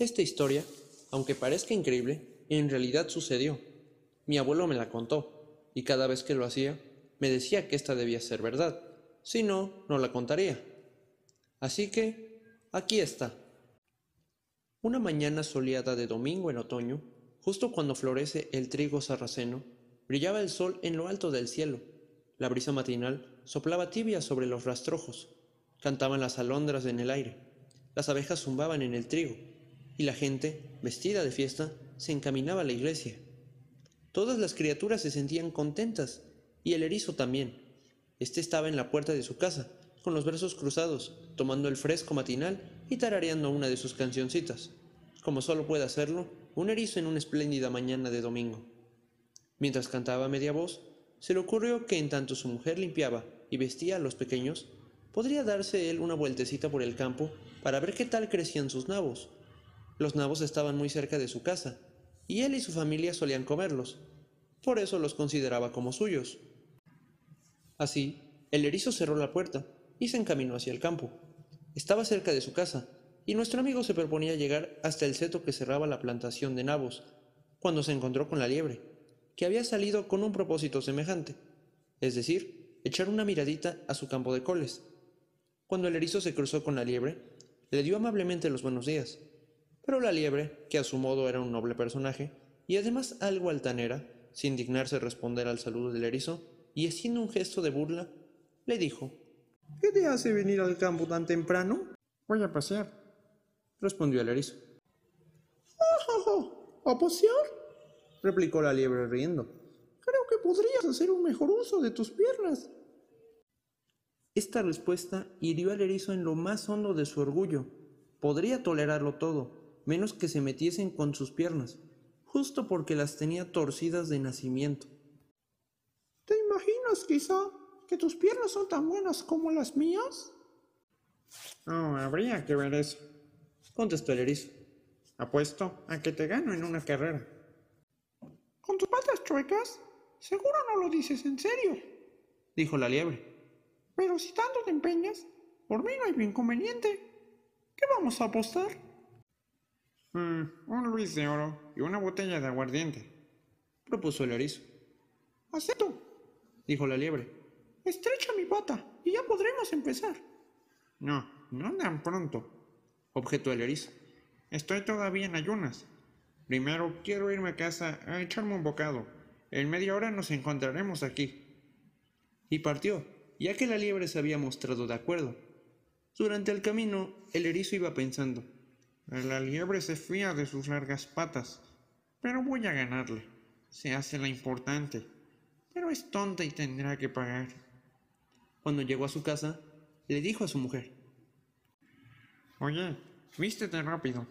Esta historia, aunque parezca increíble, en realidad sucedió. Mi abuelo me la contó, y cada vez que lo hacía, me decía que esta debía ser verdad. Si no, no la contaría. Así que, aquí está. Una mañana soleada de domingo en otoño, justo cuando florece el trigo sarraceno, brillaba el sol en lo alto del cielo. La brisa matinal soplaba tibia sobre los rastrojos. Cantaban las alondras en el aire. Las abejas zumbaban en el trigo y la gente, vestida de fiesta, se encaminaba a la iglesia. Todas las criaturas se sentían contentas, y el erizo también. Este estaba en la puerta de su casa, con los brazos cruzados, tomando el fresco matinal y tarareando una de sus cancioncitas, como solo puede hacerlo un erizo en una espléndida mañana de domingo. Mientras cantaba a media voz, se le ocurrió que en tanto su mujer limpiaba y vestía a los pequeños, podría darse él una vueltecita por el campo para ver qué tal crecían sus nabos, los nabos estaban muy cerca de su casa, y él y su familia solían comerlos. Por eso los consideraba como suyos. Así, el erizo cerró la puerta y se encaminó hacia el campo. Estaba cerca de su casa, y nuestro amigo se proponía llegar hasta el seto que cerraba la plantación de nabos, cuando se encontró con la liebre, que había salido con un propósito semejante, es decir, echar una miradita a su campo de coles. Cuando el erizo se cruzó con la liebre, le dio amablemente los buenos días, pero la liebre, que a su modo era un noble personaje, y además algo altanera, sin dignarse responder al saludo del erizo, y haciendo un gesto de burla, le dijo ¿Qué te hace venir al campo tan temprano? Voy a pasear, respondió el erizo. ¿A pasear? replicó la liebre riendo. Creo que podrías hacer un mejor uso de tus piernas. Esta respuesta hirió al erizo en lo más hondo de su orgullo. Podría tolerarlo todo, menos que se metiesen con sus piernas, justo porque las tenía torcidas de nacimiento. ¿Te imaginas quizá que tus piernas son tan buenas como las mías? No, habría que ver eso, contestó el erizo. Apuesto a que te gano en una carrera. ¿Con tus patas chuecas? Seguro no lo dices en serio, dijo la liebre. Pero si tanto te empeñas, por mí no hay inconveniente. ¿Qué vamos a apostar? Mm, un Luis de oro y una botella de aguardiente, propuso el erizo. Acepto, dijo la liebre. Estrecha mi pata y ya podremos empezar. No, no tan pronto, objetó el erizo. Estoy todavía en ayunas. Primero quiero irme a casa a echarme un bocado. En media hora nos encontraremos aquí. Y partió, ya que la liebre se había mostrado de acuerdo. Durante el camino, el erizo iba pensando. La liebre se fía de sus largas patas, pero voy a ganarle. Se hace la importante, pero es tonta y tendrá que pagar. Cuando llegó a su casa, le dijo a su mujer. Oye, vístete rápido,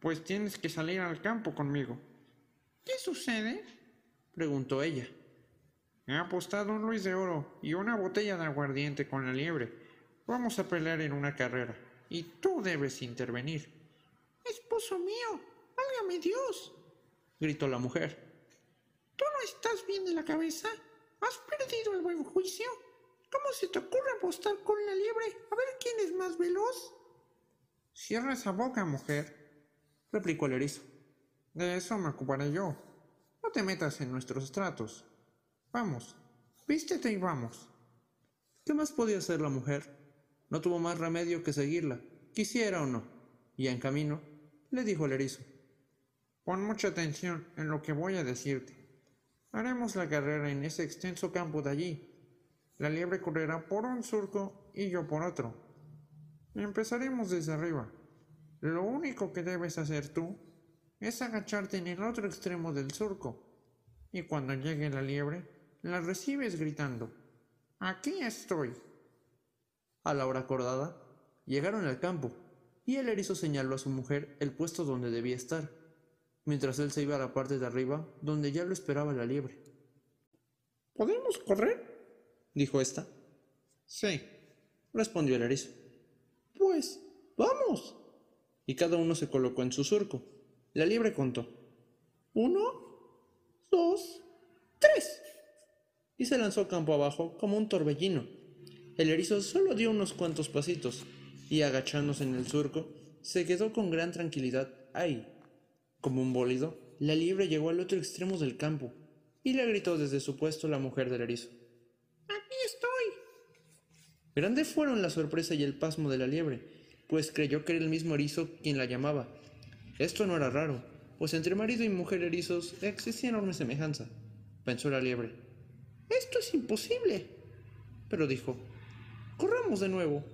pues tienes que salir al campo conmigo. ¿Qué sucede? preguntó ella. He apostado un Luis de oro y una botella de aguardiente con la liebre. Vamos a pelear en una carrera, y tú debes intervenir. Esposo mío, válgame Dios, gritó la mujer. ¿Tú no estás bien de la cabeza? ¿Has perdido el buen juicio? ¿Cómo se te ocurre apostar con la liebre a ver quién es más veloz? Cierra esa boca, mujer, replicó el erizo. De eso me ocuparé yo. No te metas en nuestros tratos. Vamos, vístete y vamos. ¿Qué más podía hacer la mujer? No tuvo más remedio que seguirla, quisiera o no, y en camino le dijo el erizo. Pon mucha atención en lo que voy a decirte. Haremos la carrera en ese extenso campo de allí. La liebre correrá por un surco y yo por otro. Empezaremos desde arriba. Lo único que debes hacer tú es agacharte en el otro extremo del surco. Y cuando llegue la liebre, la recibes gritando, Aquí estoy. A la hora acordada, llegaron al campo y el erizo señaló a su mujer el puesto donde debía estar, mientras él se iba a la parte de arriba donde ya lo esperaba la liebre. ¿Podemos correr? dijo ésta. Sí, respondió el erizo. Pues, vamos. Y cada uno se colocó en su surco. La liebre contó. Uno, dos, tres. Y se lanzó campo abajo como un torbellino. El erizo solo dio unos cuantos pasitos, y agachándose en el surco, se quedó con gran tranquilidad ahí. Como un bólido, la liebre llegó al otro extremo del campo y le gritó desde su puesto la mujer del erizo. Aquí estoy. Grande fueron la sorpresa y el pasmo de la liebre, pues creyó que era el mismo erizo quien la llamaba. Esto no era raro, pues entre marido y mujer erizos existía enorme semejanza, pensó la liebre. Esto es imposible. Pero dijo, corramos de nuevo.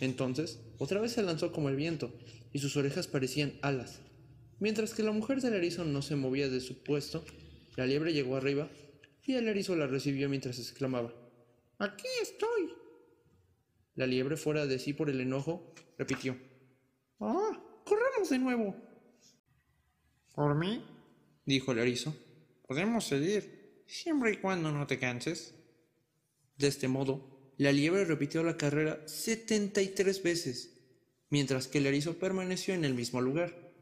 Entonces, otra vez se lanzó como el viento, y sus orejas parecían alas. Mientras que la mujer del erizo no se movía de su puesto, la liebre llegó arriba, y el erizo la recibió mientras exclamaba, Aquí estoy. La liebre, fuera de sí por el enojo, repitió, ¡Ah! ¡Corramos de nuevo! ¿Por mí? dijo el erizo. Podemos seguir, siempre y cuando no te canses. De este modo, la liebre repitió la carrera 73 veces, mientras que el erizo permaneció en el mismo lugar.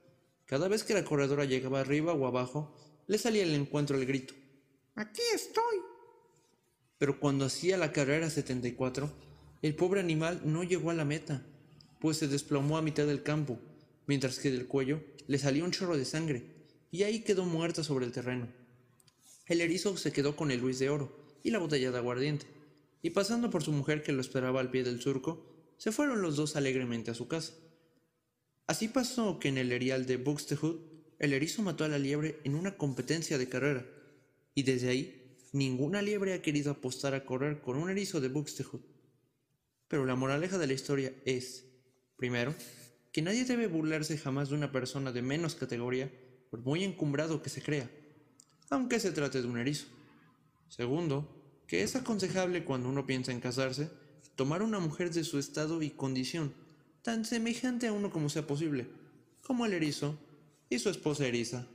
Cada vez que la corredora llegaba arriba o abajo, le salía al encuentro el grito. ¡Aquí estoy! Pero cuando hacía la carrera 74, el pobre animal no llegó a la meta, pues se desplomó a mitad del campo, mientras que del cuello le salía un chorro de sangre, y ahí quedó muerta sobre el terreno. El erizo se quedó con el Luis de Oro y la botella de aguardiente, y pasando por su mujer que lo esperaba al pie del surco, se fueron los dos alegremente a su casa. Así pasó que en el erial de Buxtehude, el erizo mató a la liebre en una competencia de carrera, y desde ahí ninguna liebre ha querido apostar a correr con un erizo de Buxtehude. Pero la moraleja de la historia es, primero, que nadie debe burlarse jamás de una persona de menos categoría, por muy encumbrado que se crea, aunque se trate de un erizo. Segundo, que es aconsejable cuando uno piensa en casarse, tomar una mujer de su estado y condición, tan semejante a uno como sea posible, como el erizo y su esposa eriza.